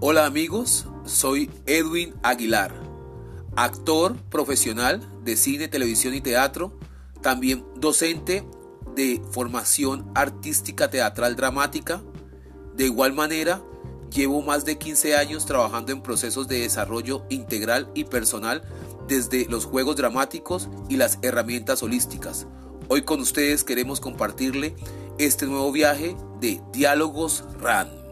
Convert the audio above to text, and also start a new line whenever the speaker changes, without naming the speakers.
Hola amigos, soy Edwin Aguilar, actor profesional de cine, televisión y teatro, también docente de formación artística teatral dramática. De igual manera, llevo más de 15 años trabajando en procesos de desarrollo integral y personal desde los juegos dramáticos y las herramientas holísticas. Hoy con ustedes queremos compartirle este nuevo viaje de Diálogos RAN.